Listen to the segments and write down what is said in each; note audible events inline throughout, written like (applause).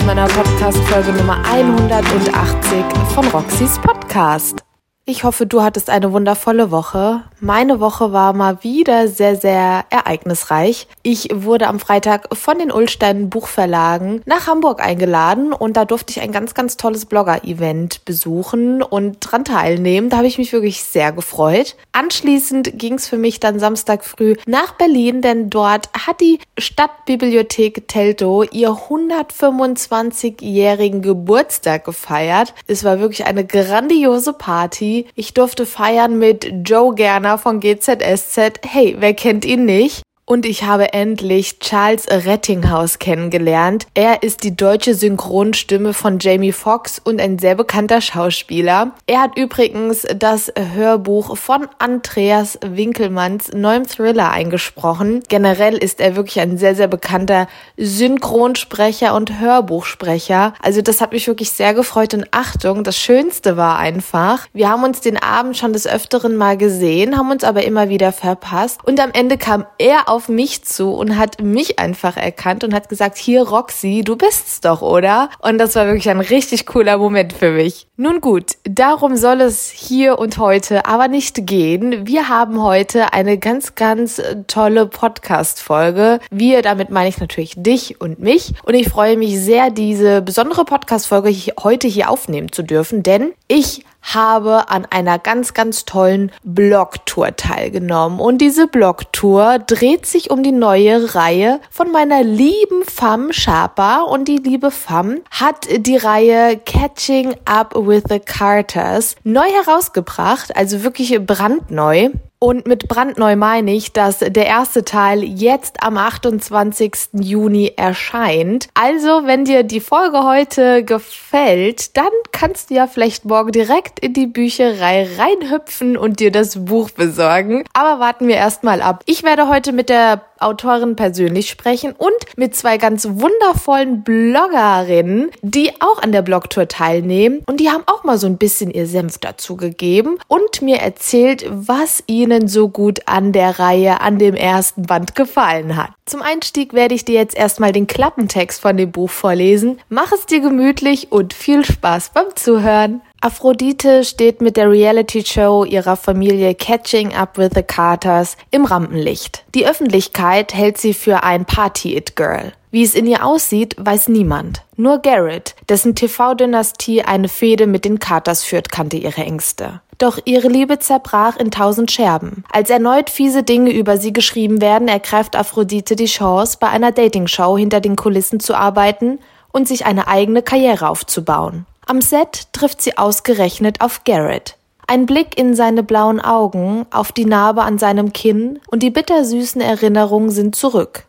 zu meiner Podcast-Folge Nummer 180 von Roxys Podcast. Ich hoffe, du hattest eine wundervolle Woche. Meine Woche war mal wieder sehr, sehr ereignisreich. Ich wurde am Freitag von den Ulstein Buchverlagen nach Hamburg eingeladen und da durfte ich ein ganz, ganz tolles Blogger-Event besuchen und dran teilnehmen. Da habe ich mich wirklich sehr gefreut. Anschließend ging es für mich dann Samstag früh nach Berlin, denn dort hat die Stadtbibliothek Teltow ihr 125-jährigen Geburtstag gefeiert. Es war wirklich eine grandiose Party. Ich durfte feiern mit Joe Gerner von GZSZ. Hey, wer kennt ihn nicht? Und ich habe endlich Charles Rettinghaus kennengelernt. Er ist die deutsche Synchronstimme von Jamie Foxx und ein sehr bekannter Schauspieler. Er hat übrigens das Hörbuch von Andreas Winkelmanns neuem Thriller eingesprochen. Generell ist er wirklich ein sehr, sehr bekannter Synchronsprecher und Hörbuchsprecher. Also das hat mich wirklich sehr gefreut und Achtung, das Schönste war einfach, wir haben uns den Abend schon des Öfteren mal gesehen, haben uns aber immer wieder verpasst und am Ende kam er auf auf mich zu und hat mich einfach erkannt und hat gesagt, hier Roxy, du bist's doch, oder? Und das war wirklich ein richtig cooler Moment für mich. Nun gut, darum soll es hier und heute aber nicht gehen. Wir haben heute eine ganz, ganz tolle Podcast-Folge. Wir, damit meine ich natürlich dich und mich. Und ich freue mich sehr, diese besondere Podcast-Folge heute hier aufnehmen zu dürfen, denn ich habe an einer ganz, ganz tollen Blogtour teilgenommen. Und diese Blogtour dreht sich um die neue Reihe von meiner lieben Fam Sharpa. Und die liebe Fam hat die Reihe Catching Up with the Carters neu herausgebracht, also wirklich brandneu. Und mit brandneu meine ich, dass der erste Teil jetzt am 28. Juni erscheint. Also, wenn dir die Folge heute gefällt, dann kannst du ja vielleicht morgen direkt in die Bücherei reinhüpfen und dir das Buch besorgen. Aber warten wir erstmal ab. Ich werde heute mit der Autorin persönlich sprechen und mit zwei ganz wundervollen Bloggerinnen, die auch an der Blogtour teilnehmen. Und die haben auch mal so ein bisschen ihr Senf dazu gegeben und mir erzählt, was ihnen so gut an der Reihe, an dem ersten Band gefallen hat. Zum Einstieg werde ich dir jetzt erstmal den Klappentext von dem Buch vorlesen. Mach es dir gemütlich und viel Spaß beim Zuhören. Aphrodite steht mit der Reality-Show ihrer Familie Catching Up with the Carters im Rampenlicht. Die Öffentlichkeit hält sie für ein Party-It-Girl. Wie es in ihr aussieht, weiß niemand. Nur Garrett, dessen TV-Dynastie eine Fehde mit den Carters führt, kannte ihre Ängste. Doch ihre Liebe zerbrach in tausend Scherben. Als erneut fiese Dinge über sie geschrieben werden, ergreift Aphrodite die Chance, bei einer Dating-Show hinter den Kulissen zu arbeiten und sich eine eigene Karriere aufzubauen. Am Set trifft sie ausgerechnet auf Garrett. Ein Blick in seine blauen Augen, auf die Narbe an seinem Kinn und die bittersüßen Erinnerungen sind zurück.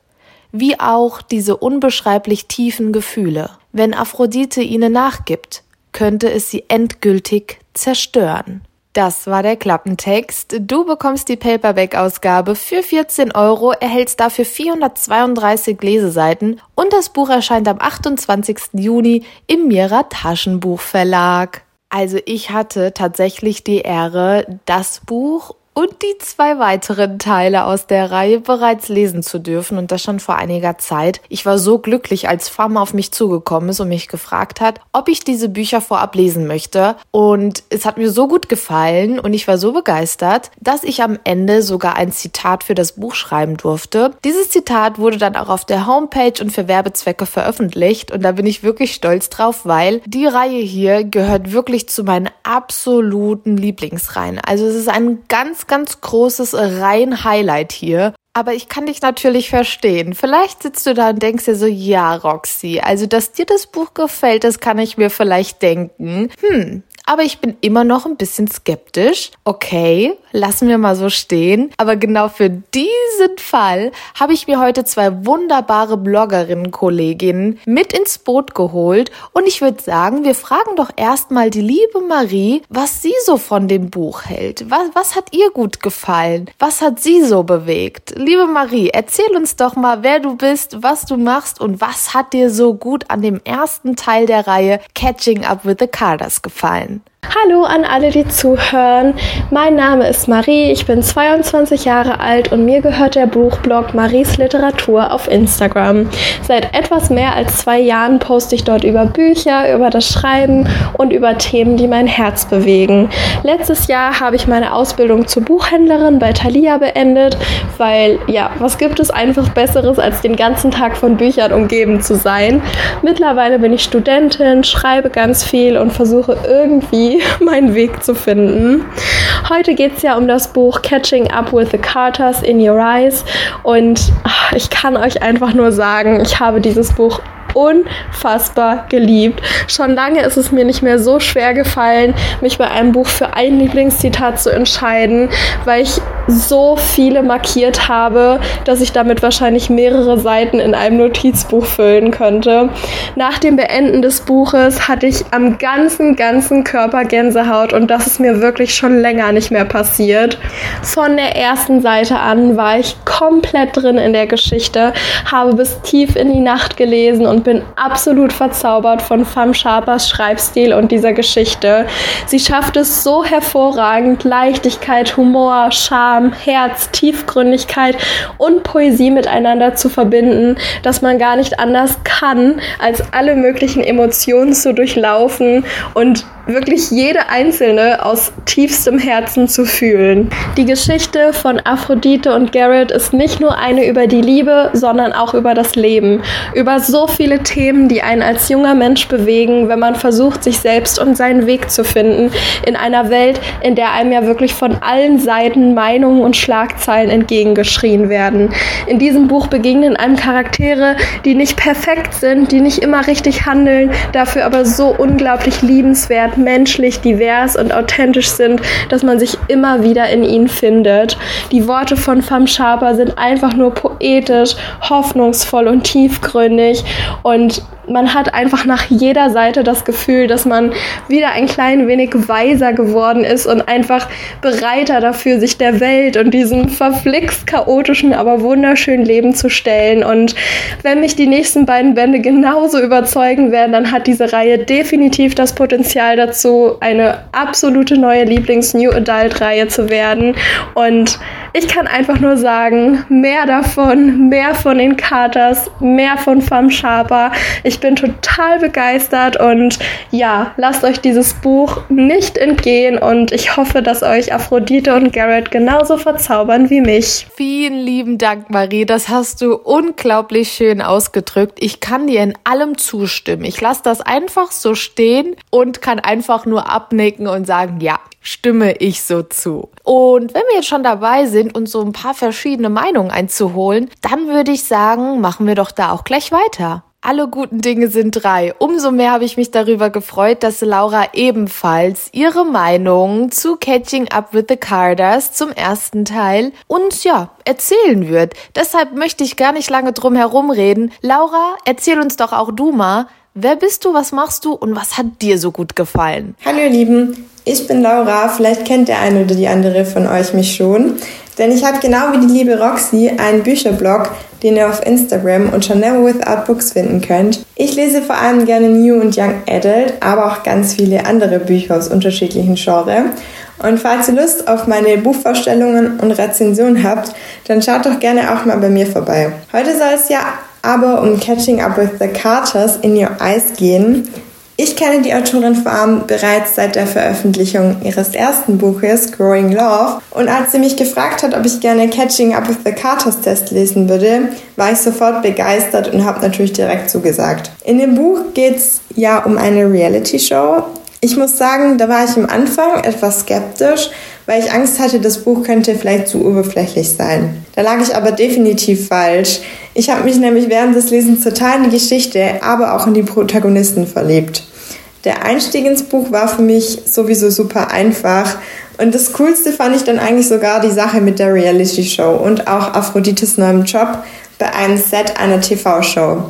Wie auch diese unbeschreiblich tiefen Gefühle. Wenn Aphrodite ihnen nachgibt, könnte es sie endgültig zerstören. Das war der Klappentext. Du bekommst die Paperback-Ausgabe für 14 Euro, erhältst dafür 432 Leseseiten und das Buch erscheint am 28. Juni im Mira Taschenbuchverlag. Also ich hatte tatsächlich die Ehre, das Buch und die zwei weiteren Teile aus der Reihe bereits lesen zu dürfen und das schon vor einiger Zeit. Ich war so glücklich, als Fam auf mich zugekommen ist und mich gefragt hat, ob ich diese Bücher vorab lesen möchte und es hat mir so gut gefallen und ich war so begeistert, dass ich am Ende sogar ein Zitat für das Buch schreiben durfte. Dieses Zitat wurde dann auch auf der Homepage und für Werbezwecke veröffentlicht und da bin ich wirklich stolz drauf, weil die Reihe hier gehört wirklich zu meinen absoluten Lieblingsreihen. Also es ist ein ganz ganz, großes Rein-Highlight hier. Aber ich kann dich natürlich verstehen. Vielleicht sitzt du da und denkst dir so, ja, Roxy, also dass dir das Buch gefällt, das kann ich mir vielleicht denken. Hm, aber ich bin immer noch ein bisschen skeptisch. Okay, lassen wir mal so stehen. Aber genau für diesen Fall habe ich mir heute zwei wunderbare Bloggerinnen-Kolleginnen mit ins Boot geholt. Und ich würde sagen, wir fragen doch erstmal die liebe Marie, was sie so von dem Buch hält. Was, was hat ihr gut gefallen? Was hat sie so bewegt? Liebe Marie, erzähl uns doch mal, wer du bist, was du machst und was hat dir so gut an dem ersten Teil der Reihe Catching Up with the Carters gefallen? Hallo an alle, die zuhören. Mein Name ist Marie, ich bin 22 Jahre alt und mir gehört der Buchblog Maries Literatur auf Instagram. Seit etwas mehr als zwei Jahren poste ich dort über Bücher, über das Schreiben und über Themen, die mein Herz bewegen. Letztes Jahr habe ich meine Ausbildung zur Buchhändlerin bei Thalia beendet, weil ja, was gibt es einfach Besseres, als den ganzen Tag von Büchern umgeben zu sein. Mittlerweile bin ich Studentin, schreibe ganz viel und versuche irgendwie (laughs) meinen Weg zu finden. Heute geht es ja um das Buch Catching Up with the Carters in Your Eyes und ich kann euch einfach nur sagen, ich habe dieses Buch unfassbar geliebt. Schon lange ist es mir nicht mehr so schwer gefallen, mich bei einem Buch für ein Lieblingszitat zu entscheiden, weil ich so viele markiert habe, dass ich damit wahrscheinlich mehrere Seiten in einem Notizbuch füllen könnte. Nach dem Beenden des Buches hatte ich am ganzen, ganzen Körper Gänsehaut und das ist mir wirklich schon länger nicht mehr passiert. Von der ersten Seite an war ich komplett drin in der Geschichte, habe bis tief in die Nacht gelesen und bin absolut verzaubert von Fam Sharpers Schreibstil und dieser Geschichte. Sie schafft es so hervorragend, Leichtigkeit, Humor, Charme, Herz, Tiefgründigkeit und Poesie miteinander zu verbinden, dass man gar nicht anders kann, als alle möglichen Emotionen zu durchlaufen und wirklich jede einzelne aus tiefstem Herzen zu fühlen. Die Geschichte von Aphrodite und Garrett ist nicht nur eine über die Liebe, sondern auch über das Leben, über so viele Themen, die einen als junger Mensch bewegen, wenn man versucht, sich selbst und seinen Weg zu finden in einer Welt, in der einem ja wirklich von allen Seiten Meinungen und Schlagzeilen entgegengeschrien werden. In diesem Buch begegnen einem Charaktere, die nicht perfekt sind, die nicht immer richtig handeln, dafür aber so unglaublich liebenswert menschlich, divers und authentisch sind, dass man sich immer wieder in ihnen findet. Die Worte von Fam Sharper sind einfach nur poetisch, hoffnungsvoll und tiefgründig und man hat einfach nach jeder Seite das Gefühl, dass man wieder ein klein wenig weiser geworden ist und einfach bereiter dafür, sich der Welt und diesem verflixt chaotischen, aber wunderschönen Leben zu stellen. Und wenn mich die nächsten beiden Bände genauso überzeugen werden, dann hat diese Reihe definitiv das Potenzial dazu, eine absolute neue Lieblings-New Adult-Reihe zu werden. Und ich kann einfach nur sagen, mehr davon, mehr von den Carters, mehr von Fam Sharper. Ich bin total begeistert und ja, lasst euch dieses Buch nicht entgehen und ich hoffe, dass euch Aphrodite und Garrett genauso verzaubern wie mich. Vielen lieben Dank, Marie. Das hast du unglaublich schön ausgedrückt. Ich kann dir in allem zustimmen. Ich lasse das einfach so stehen und kann einfach nur abnicken und sagen, ja, stimme ich so zu. Und wenn wir jetzt schon dabei sind, uns so ein paar verschiedene Meinungen einzuholen, dann würde ich sagen, machen wir doch da auch gleich weiter. Alle guten Dinge sind drei. Umso mehr habe ich mich darüber gefreut, dass Laura ebenfalls ihre Meinung zu Catching Up with the Carders zum ersten Teil uns ja erzählen wird. Deshalb möchte ich gar nicht lange drum herum reden. Laura, erzähl uns doch auch du mal, wer bist du, was machst du und was hat dir so gut gefallen? Hallo ihr Lieben, ich bin Laura, vielleicht kennt der eine oder die andere von euch mich schon, denn ich habe genau wie die liebe Roxy einen Bücherblog, den ihr auf Instagram unter Never Without Books finden könnt. Ich lese vor allem gerne New und Young Adult, aber auch ganz viele andere Bücher aus unterschiedlichen Genres. Und falls ihr Lust auf meine Buchvorstellungen und Rezensionen habt, dann schaut doch gerne auch mal bei mir vorbei. Heute soll es ja aber um Catching Up with the Carters in Your Eyes gehen. Ich kenne die Autorin vor allem bereits seit der Veröffentlichung ihres ersten Buches Growing Love und als sie mich gefragt hat, ob ich gerne Catching Up with the Carters Test lesen würde, war ich sofort begeistert und habe natürlich direkt zugesagt. In dem Buch geht es ja um eine Reality-Show. Ich muss sagen, da war ich am Anfang etwas skeptisch, weil ich Angst hatte, das Buch könnte vielleicht zu oberflächlich sein. Da lag ich aber definitiv falsch. Ich habe mich nämlich während des Lesens total in die Geschichte, aber auch in die Protagonisten verliebt. Der Einstieg ins Buch war für mich sowieso super einfach. Und das Coolste fand ich dann eigentlich sogar die Sache mit der Reality Show und auch Aphrodites neuem Job bei einem Set einer TV-Show.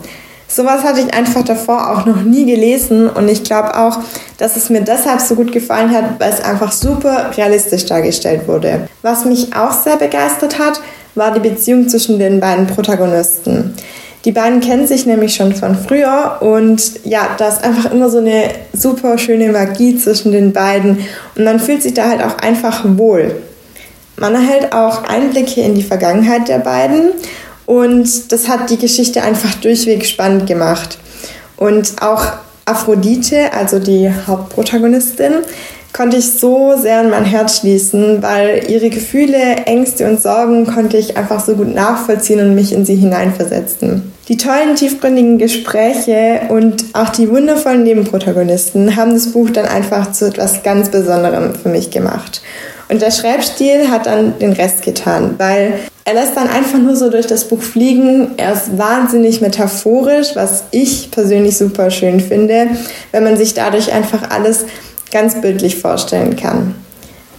Sowas hatte ich einfach davor auch noch nie gelesen und ich glaube auch, dass es mir deshalb so gut gefallen hat, weil es einfach super realistisch dargestellt wurde. Was mich auch sehr begeistert hat, war die Beziehung zwischen den beiden Protagonisten. Die beiden kennen sich nämlich schon von früher und ja, da ist einfach immer so eine super schöne Magie zwischen den beiden und man fühlt sich da halt auch einfach wohl. Man erhält auch Einblicke in die Vergangenheit der beiden und das hat die Geschichte einfach durchweg spannend gemacht. Und auch Aphrodite, also die Hauptprotagonistin, konnte ich so sehr in mein Herz schließen, weil ihre Gefühle, Ängste und Sorgen konnte ich einfach so gut nachvollziehen und mich in sie hineinversetzen. Die tollen, tiefgründigen Gespräche und auch die wundervollen Nebenprotagonisten haben das Buch dann einfach zu etwas ganz Besonderem für mich gemacht. Und der Schreibstil hat dann den Rest getan, weil er lässt dann einfach nur so durch das Buch fliegen. Er ist wahnsinnig metaphorisch, was ich persönlich super schön finde, wenn man sich dadurch einfach alles ganz bildlich vorstellen kann.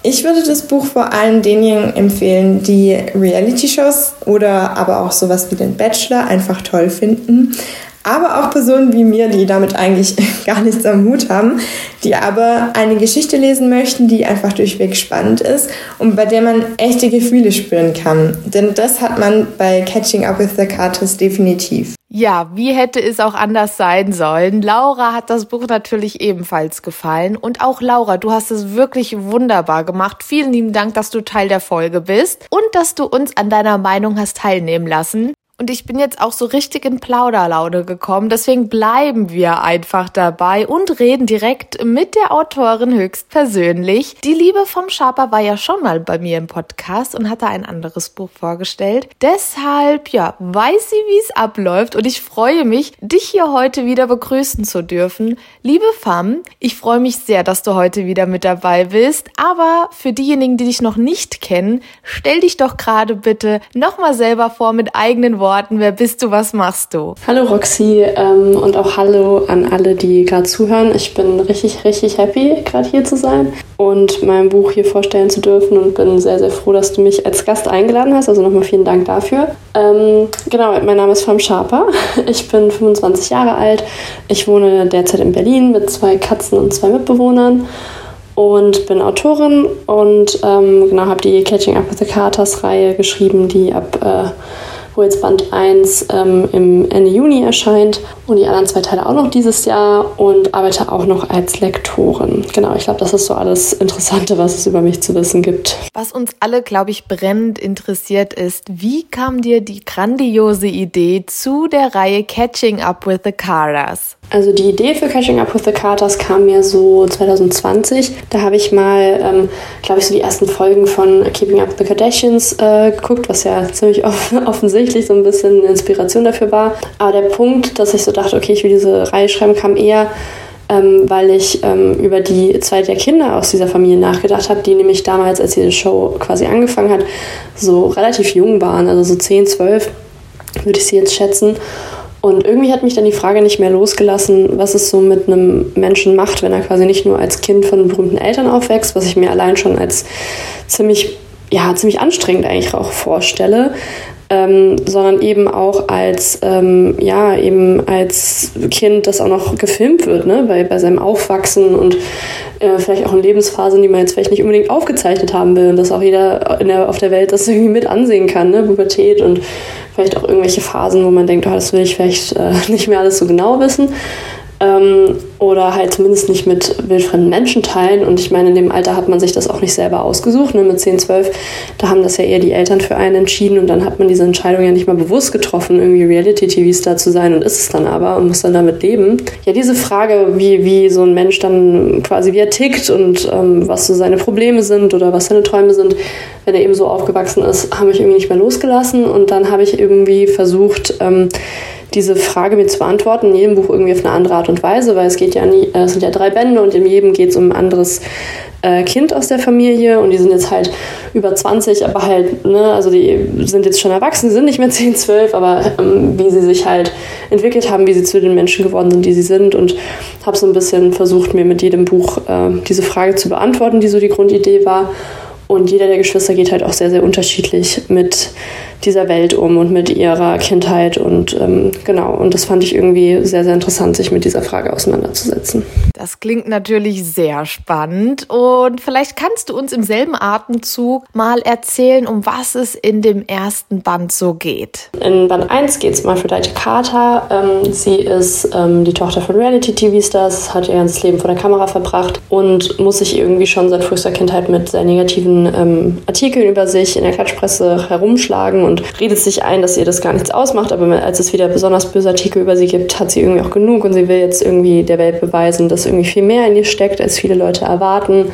Ich würde das Buch vor allem denjenigen empfehlen, die Reality-Shows oder aber auch sowas wie den Bachelor einfach toll finden, aber auch Personen wie mir, die damit eigentlich (laughs) gar nichts am Hut haben, die aber eine Geschichte lesen möchten, die einfach durchweg spannend ist und bei der man echte Gefühle spüren kann. Denn das hat man bei Catching Up with the Carters definitiv. Ja, wie hätte es auch anders sein sollen? Laura hat das Buch natürlich ebenfalls gefallen. Und auch Laura, du hast es wirklich wunderbar gemacht. Vielen lieben Dank, dass du Teil der Folge bist und dass du uns an deiner Meinung hast teilnehmen lassen. Und ich bin jetzt auch so richtig in Plauderlaune gekommen. Deswegen bleiben wir einfach dabei und reden direkt mit der Autorin höchstpersönlich. Die Liebe vom Schaper war ja schon mal bei mir im Podcast und hatte ein anderes Buch vorgestellt. Deshalb, ja, weiß sie, wie es abläuft und ich freue mich, dich hier heute wieder begrüßen zu dürfen. Liebe Fam, ich freue mich sehr, dass du heute wieder mit dabei bist. Aber für diejenigen, die dich noch nicht kennen, stell dich doch gerade bitte nochmal selber vor mit eigenen Worten Worten. Wer bist du? Was machst du? Hallo Roxy ähm, und auch Hallo an alle, die gerade zuhören. Ich bin richtig, richtig happy, gerade hier zu sein und mein Buch hier vorstellen zu dürfen und bin sehr, sehr froh, dass du mich als Gast eingeladen hast. Also nochmal vielen Dank dafür. Ähm, genau, mein Name ist Fam Schaper. (laughs) Ich bin 25 Jahre alt. Ich wohne derzeit in Berlin mit zwei Katzen und zwei Mitbewohnern und bin Autorin und ähm, genau habe die Catching Up with the Carters Reihe geschrieben, die ab äh, wo jetzt Band 1 ähm, im Ende Juni erscheint und die anderen zwei Teile auch noch dieses Jahr und arbeite auch noch als Lektorin. Genau, ich glaube, das ist so alles Interessante, was es über mich zu wissen gibt. Was uns alle, glaube ich, brennend interessiert ist, wie kam dir die grandiose Idee zu der Reihe Catching Up with the Caras? Also die Idee für Catching Up with the Carters kam mir so 2020. Da habe ich mal, ähm, glaube ich, so die ersten Folgen von Keeping Up with the Kardashians äh, geguckt, was ja ziemlich (laughs) off offensichtlich so ein bisschen Inspiration dafür war. Aber der Punkt, dass ich so dachte, okay, ich will diese Reihe schreiben, kam eher ähm, weil ich ähm, über die zwei der Kinder aus dieser Familie nachgedacht habe, die nämlich damals, als diese Show quasi angefangen hat, so relativ jung waren, also so 10, 12 würde ich sie jetzt schätzen. Und irgendwie hat mich dann die Frage nicht mehr losgelassen, was es so mit einem Menschen macht, wenn er quasi nicht nur als Kind von berühmten Eltern aufwächst, was ich mir allein schon als ziemlich, ja, ziemlich anstrengend eigentlich auch vorstelle, ähm, sondern eben auch als, ähm, ja, eben als Kind, das auch noch gefilmt wird, ne, bei, bei seinem Aufwachsen und äh, vielleicht auch in Lebensphasen, die man jetzt vielleicht nicht unbedingt aufgezeichnet haben will und dass auch jeder der, auf der Welt das irgendwie mit ansehen kann, ne, Pubertät und vielleicht auch irgendwelche Phasen, wo man denkt, oh, das will ich vielleicht äh, (laughs) nicht mehr alles so genau wissen ähm, oder halt zumindest nicht mit wildfremden Menschen teilen. Und ich meine, in dem Alter hat man sich das auch nicht selber ausgesucht. Ne? Mit 10, 12, da haben das ja eher die Eltern für einen entschieden und dann hat man diese Entscheidung ja nicht mal bewusst getroffen, irgendwie Reality-TV-Star zu sein und ist es dann aber und muss dann damit leben. Ja, diese Frage, wie, wie so ein Mensch dann quasi wie er tickt und ähm, was so seine Probleme sind oder was seine Träume sind, wenn er eben so aufgewachsen ist, habe ich irgendwie nicht mehr losgelassen und dann habe ich irgendwie versucht, ähm, diese Frage mir zu beantworten, in jedem Buch irgendwie auf eine andere Art und Weise, weil es geht ja nie, äh, es sind ja drei Bände und in jedem geht es um ein anderes äh, Kind aus der Familie und die sind jetzt halt über 20, aber halt, ne, also die sind jetzt schon erwachsen, sind nicht mehr (laughs) 10, 12, aber ähm, wie sie sich halt entwickelt haben, wie sie zu den Menschen geworden sind, die sie sind und habe so ein bisschen versucht, mir mit jedem Buch äh, diese Frage zu beantworten, die so die Grundidee war. Und jeder der Geschwister geht halt auch sehr, sehr unterschiedlich mit dieser Welt um und mit ihrer Kindheit und ähm, genau. Und das fand ich irgendwie sehr, sehr interessant, sich mit dieser Frage auseinanderzusetzen. Das klingt natürlich sehr spannend und vielleicht kannst du uns im selben Atemzug mal erzählen, um was es in dem ersten Band so geht. In Band 1 geht es um Aphrodite Carter. Ähm, sie ist ähm, die Tochter von Reality-TV-Stars, hat ihr ganzes Leben vor der Kamera verbracht und muss sich irgendwie schon seit frühester Kindheit mit sehr negativen ähm, Artikeln über sich in der Klatschpresse herumschlagen und redet sich ein, dass ihr das gar nichts ausmacht. Aber als es wieder besonders böse Artikel über sie gibt, hat sie irgendwie auch genug und sie will jetzt irgendwie der Welt beweisen, dass irgendwie viel mehr in ihr steckt, als viele Leute erwarten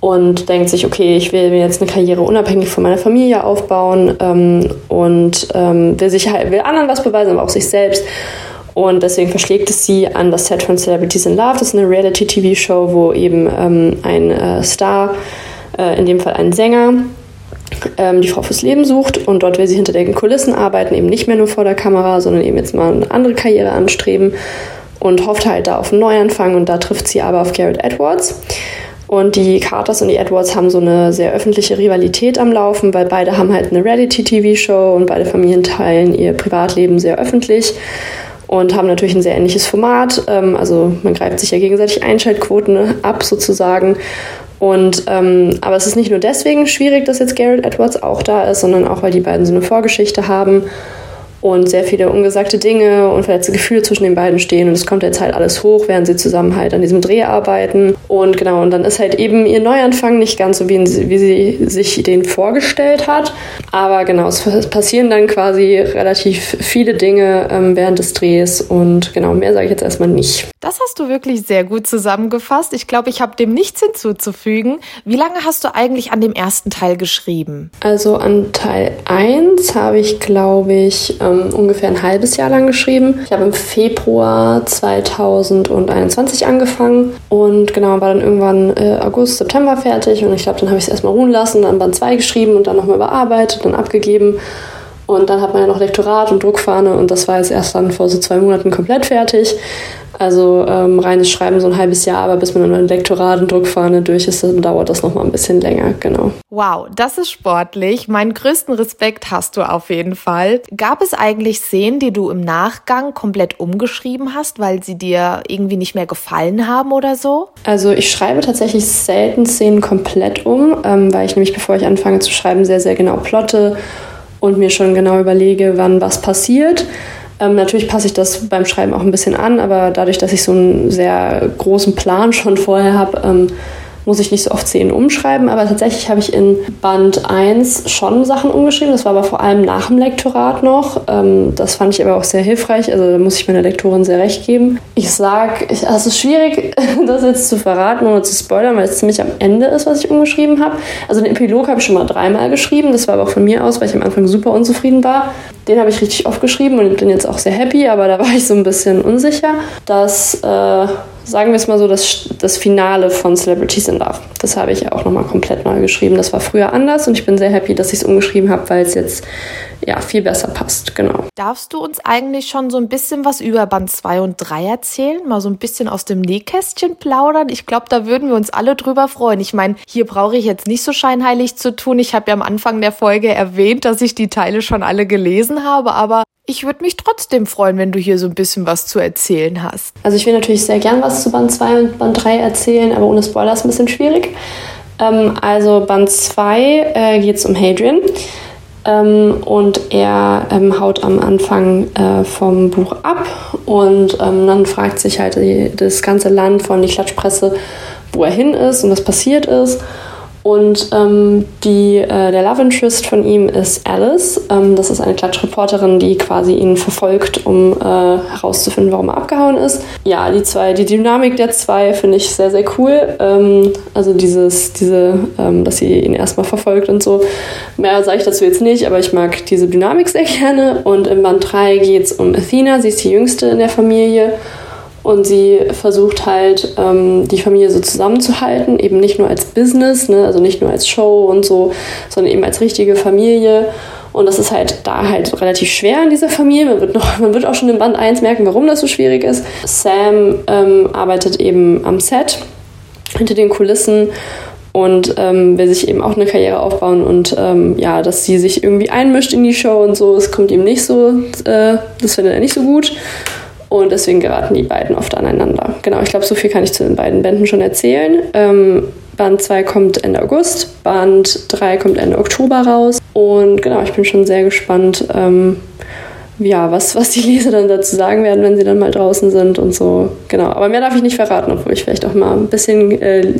und denkt sich, okay, ich will mir jetzt eine Karriere unabhängig von meiner Familie aufbauen ähm, und ähm, will, sich, halt, will anderen was beweisen, aber auch sich selbst. Und deswegen verschlägt es sie an das Set von Celebrities in Love. Das ist eine Reality-TV-Show, wo eben ähm, ein äh, Star, äh, in dem Fall ein Sänger, ähm, die Frau fürs Leben sucht. Und dort will sie hinter den Kulissen arbeiten, eben nicht mehr nur vor der Kamera, sondern eben jetzt mal eine andere Karriere anstreben und hofft halt da auf einen Neuanfang. Und da trifft sie aber auf Garrett Edwards. Und die Carters und die Edwards haben so eine sehr öffentliche Rivalität am Laufen, weil beide haben halt eine Reality-TV-Show und beide Familien teilen ihr Privatleben sehr öffentlich und haben natürlich ein sehr ähnliches Format. Ähm, also man greift sich ja gegenseitig Einschaltquoten ab sozusagen. Und ähm, aber es ist nicht nur deswegen schwierig, dass jetzt Garrett Edwards auch da ist, sondern auch weil die beiden so eine Vorgeschichte haben und sehr viele ungesagte Dinge und verletzte Gefühle zwischen den beiden stehen. Und es kommt jetzt halt alles hoch, während sie zusammen halt an diesem Dreh arbeiten. Und genau und dann ist halt eben ihr Neuanfang nicht ganz so wie, wie sie sich den vorgestellt hat, aber genau es passieren dann quasi relativ viele Dinge ähm, während des Drehs. Und genau mehr sage ich jetzt erstmal nicht. Das hast du wirklich sehr gut zusammengefasst. Ich glaube, ich habe dem nichts hinzuzufügen. Wie lange hast du eigentlich an dem ersten Teil geschrieben? Also an Teil 1 habe ich glaube ich ähm, ungefähr ein halbes Jahr lang geschrieben. Ich habe im Februar 2021 angefangen und genau, war dann irgendwann äh, August, September fertig und ich glaube, dann habe ich es erstmal ruhen lassen, dann Band 2 geschrieben und dann nochmal überarbeitet, dann abgegeben. Und dann hat man ja noch Lektorat und Druckfahne und das war jetzt erst dann vor so zwei Monaten komplett fertig. Also ähm, reines Schreiben so ein halbes Jahr, aber bis man dann Lektorat und Druckfahne durch ist, dann dauert das noch mal ein bisschen länger, genau. Wow, das ist sportlich. Meinen größten Respekt hast du auf jeden Fall. Gab es eigentlich Szenen, die du im Nachgang komplett umgeschrieben hast, weil sie dir irgendwie nicht mehr gefallen haben oder so? Also ich schreibe tatsächlich selten Szenen komplett um, ähm, weil ich nämlich, bevor ich anfange zu schreiben, sehr, sehr genau plotte und mir schon genau überlege, wann was passiert. Ähm, natürlich passe ich das beim Schreiben auch ein bisschen an, aber dadurch, dass ich so einen sehr großen Plan (laughs) schon vorher habe, ähm, muss ich nicht so oft Szenen umschreiben, aber tatsächlich habe ich in Band 1 schon Sachen umgeschrieben. Das war aber vor allem nach dem Lektorat noch. Ähm, das fand ich aber auch sehr hilfreich. Also da muss ich meiner Lektorin sehr recht geben. Ich sage, es ist schwierig, (laughs) das jetzt zu verraten oder zu spoilern, weil es ziemlich am Ende ist, was ich umgeschrieben habe. Also den Epilog habe ich schon mal dreimal geschrieben. Das war aber auch von mir aus, weil ich am Anfang super unzufrieden war. Den habe ich richtig oft geschrieben und bin jetzt auch sehr happy, aber da war ich so ein bisschen unsicher, dass äh, sagen wir es mal so, das, das Finale von Celebrities in Love. Das habe ich auch nochmal komplett neu geschrieben. Das war früher anders und ich bin sehr happy, dass ich es umgeschrieben habe, weil es jetzt ja viel besser passt. Genau. Darfst du uns eigentlich schon so ein bisschen was über Band 2 und 3 erzählen? Mal so ein bisschen aus dem Nähkästchen plaudern? Ich glaube, da würden wir uns alle drüber freuen. Ich meine, hier brauche ich jetzt nicht so scheinheilig zu tun. Ich habe ja am Anfang der Folge erwähnt, dass ich die Teile schon alle gelesen habe, aber ich würde mich trotzdem freuen, wenn du hier so ein bisschen was zu erzählen hast. Also ich will natürlich sehr gern was zu Band 2 und Band 3 erzählen, aber ohne Spoiler ist ein bisschen schwierig. Ähm, also Band 2 äh, geht es um Hadrian. Ähm, und er ähm, haut am Anfang äh, vom Buch ab und ähm, dann fragt sich halt die, das ganze Land von die Klatschpresse, wo er hin ist und was passiert ist. Und ähm, die, äh, der Love Interest von ihm ist Alice. Ähm, das ist eine Klatschreporterin, die quasi ihn verfolgt, um äh, herauszufinden, warum er abgehauen ist. Ja, die zwei, die Dynamik der zwei finde ich sehr, sehr cool. Ähm, also dieses, diese, ähm, dass sie ihn erstmal verfolgt und so. Mehr sage ich dazu jetzt nicht, aber ich mag diese Dynamik sehr gerne. Und im Band 3 geht es um Athena. Sie ist die jüngste in der Familie. Und sie versucht halt, ähm, die Familie so zusammenzuhalten, eben nicht nur als Business, ne, also nicht nur als Show und so, sondern eben als richtige Familie. Und das ist halt da halt relativ schwer in dieser Familie. Man wird, noch, (laughs) man wird auch schon in Band 1 merken, warum das so schwierig ist. Sam ähm, arbeitet eben am Set, hinter den Kulissen und ähm, will sich eben auch eine Karriere aufbauen und ähm, ja, dass sie sich irgendwie einmischt in die Show und so, es kommt ihm nicht so, äh, das findet er nicht so gut. Und deswegen geraten die beiden oft aneinander. Genau, ich glaube, so viel kann ich zu den beiden Bänden schon erzählen. Ähm, Band 2 kommt Ende August, Band 3 kommt Ende Oktober raus. Und genau, ich bin schon sehr gespannt, ähm, ja, was, was die Leser dann dazu sagen werden, wenn sie dann mal draußen sind und so. Genau. Aber mehr darf ich nicht verraten, obwohl ich vielleicht auch mal ein bisschen äh,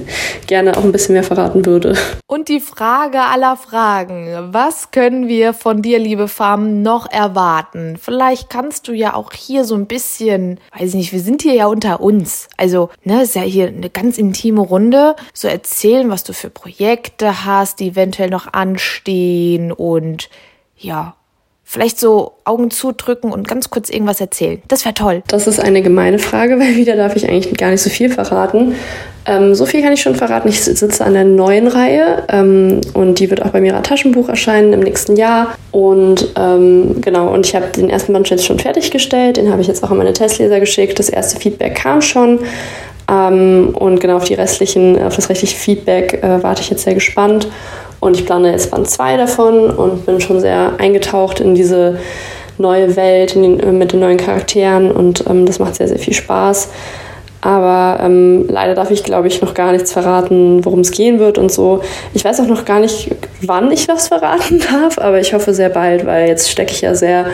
gerne auch ein bisschen mehr verraten würde. Und die Frage aller Fragen. Was können wir von dir, liebe Farm, noch erwarten? Vielleicht kannst du ja auch hier so ein bisschen, weiß ich nicht, wir sind hier ja unter uns. Also, ne, ist ja hier eine ganz intime Runde. So erzählen, was du für Projekte hast, die eventuell noch anstehen und ja, vielleicht so Augen zudrücken und ganz kurz irgendwas erzählen. Das wäre toll. Das ist eine gemeine Frage, (laughs) weil wieder darf ich eigentlich gar nicht so viel verraten. Ähm, so viel kann ich schon verraten. Ich sitze an der neuen Reihe ähm, und die wird auch bei mir Taschenbuch erscheinen im nächsten Jahr. Und ähm, genau, und ich habe den ersten Band jetzt schon fertiggestellt. Den habe ich jetzt auch an meine Testleser geschickt. Das erste Feedback kam schon. Ähm, und genau auf die restlichen, auf das rechtliche Feedback äh, warte ich jetzt sehr gespannt. Und ich plane jetzt Band 2 davon und bin schon sehr eingetaucht in diese neue Welt den, äh, mit den neuen Charakteren und ähm, das macht sehr, sehr viel Spaß. Aber ähm, leider darf ich, glaube ich, noch gar nichts verraten, worum es gehen wird und so. Ich weiß auch noch gar nicht, wann ich was verraten (laughs) darf, aber ich hoffe sehr bald, weil jetzt stecke ich ja sehr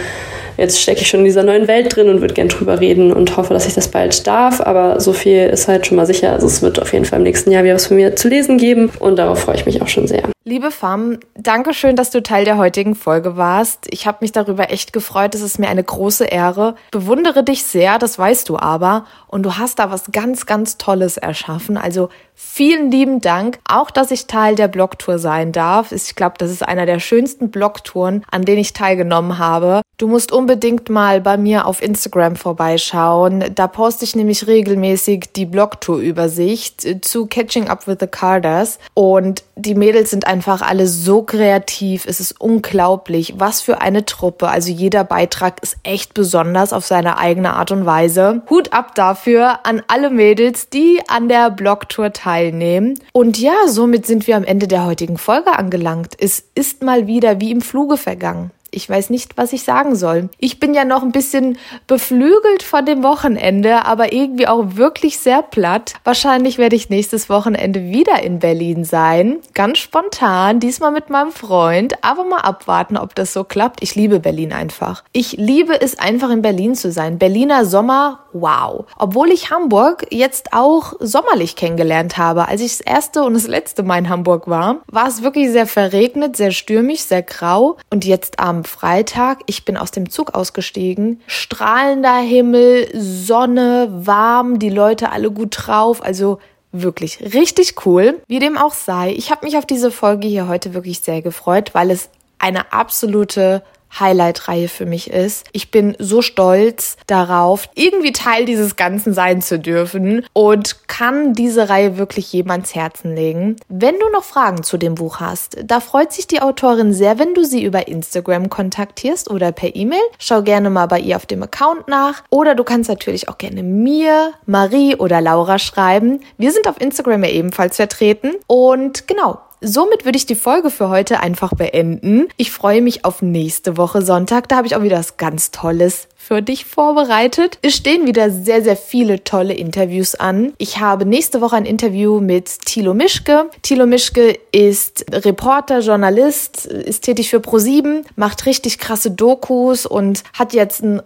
jetzt stecke ich schon in dieser neuen Welt drin und würde gern drüber reden und hoffe, dass ich das bald darf. Aber so viel ist halt schon mal sicher. Also es wird auf jeden Fall im nächsten Jahr wieder was von mir zu lesen geben und darauf freue ich mich auch schon sehr. Liebe Fam, danke schön, dass du Teil der heutigen Folge warst. Ich habe mich darüber echt gefreut. Es ist mir eine große Ehre. Bewundere dich sehr, das weißt du aber. Und du hast da was ganz, ganz Tolles erschaffen. Also vielen lieben Dank. Auch, dass ich Teil der Blogtour sein darf. Ich glaube, das ist einer der schönsten Blogtouren, an denen ich teilgenommen habe. Du musst unbedingt mal bei mir auf Instagram vorbeischauen. Da poste ich nämlich regelmäßig die Blogtour-Übersicht zu Catching Up with the Carders. Und die Mädels sind einfach alle so kreativ. Es ist unglaublich, was für eine Truppe. Also jeder Beitrag ist echt besonders auf seine eigene Art und Weise. Hut ab dafür an alle Mädels, die an der Blogtour teilnehmen. Und ja, somit sind wir am Ende der heutigen Folge angelangt. Es ist mal wieder wie im Fluge vergangen. Ich weiß nicht, was ich sagen soll. Ich bin ja noch ein bisschen beflügelt von dem Wochenende, aber irgendwie auch wirklich sehr platt. Wahrscheinlich werde ich nächstes Wochenende wieder in Berlin sein. Ganz spontan, diesmal mit meinem Freund. Aber mal abwarten, ob das so klappt. Ich liebe Berlin einfach. Ich liebe es einfach in Berlin zu sein. Berliner Sommer, wow. Obwohl ich Hamburg jetzt auch sommerlich kennengelernt habe. Als ich das erste und das letzte Mal in Hamburg war, war es wirklich sehr verregnet, sehr stürmisch, sehr grau. Und jetzt am Freitag, ich bin aus dem Zug ausgestiegen, strahlender Himmel, Sonne, warm, die Leute alle gut drauf, also wirklich richtig cool. Wie dem auch sei, ich habe mich auf diese Folge hier heute wirklich sehr gefreut, weil es eine absolute Highlight-Reihe für mich ist. Ich bin so stolz darauf, irgendwie Teil dieses Ganzen sein zu dürfen und kann diese Reihe wirklich jemands Herzen legen. Wenn du noch Fragen zu dem Buch hast, da freut sich die Autorin sehr, wenn du sie über Instagram kontaktierst oder per E-Mail. Schau gerne mal bei ihr auf dem Account nach oder du kannst natürlich auch gerne mir, Marie oder Laura schreiben. Wir sind auf Instagram ja ebenfalls vertreten und genau, somit würde ich die Folge für heute einfach beenden. Ich freue mich auf nächste Woche Sonntag. Da habe ich auch wieder was ganz Tolles für dich vorbereitet. Es stehen wieder sehr, sehr viele tolle Interviews an. Ich habe nächste Woche ein Interview mit Thilo Mischke. Thilo Mischke ist Reporter, Journalist, ist tätig für Pro7, macht richtig krasse Dokus und hat jetzt ein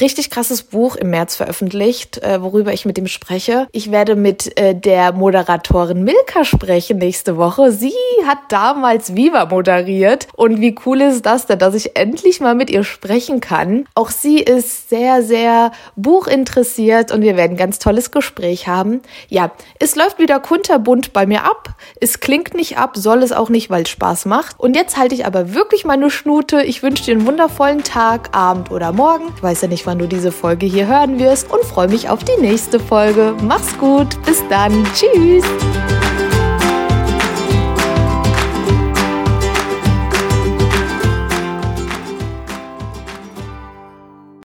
richtig krasses Buch im März veröffentlicht, äh, worüber ich mit ihm spreche. Ich werde mit äh, der Moderatorin Milka sprechen nächste Woche. Sie hat damals Viva moderiert und wie cool ist das denn, dass ich endlich mal mit ihr sprechen kann. Auch sie ist sehr, sehr buchinteressiert und wir werden ein ganz tolles Gespräch haben. Ja, es läuft wieder kunterbunt bei mir ab. Es klingt nicht ab, soll es auch nicht, weil es Spaß macht. Und jetzt halte ich aber wirklich meine Schnute. Ich wünsche dir einen wundervollen Tag, Abend oder Morgen. Ich weiß ja nicht, nicht, wann du diese Folge hier hören wirst und freue mich auf die nächste Folge. Mach's gut, bis dann, tschüss.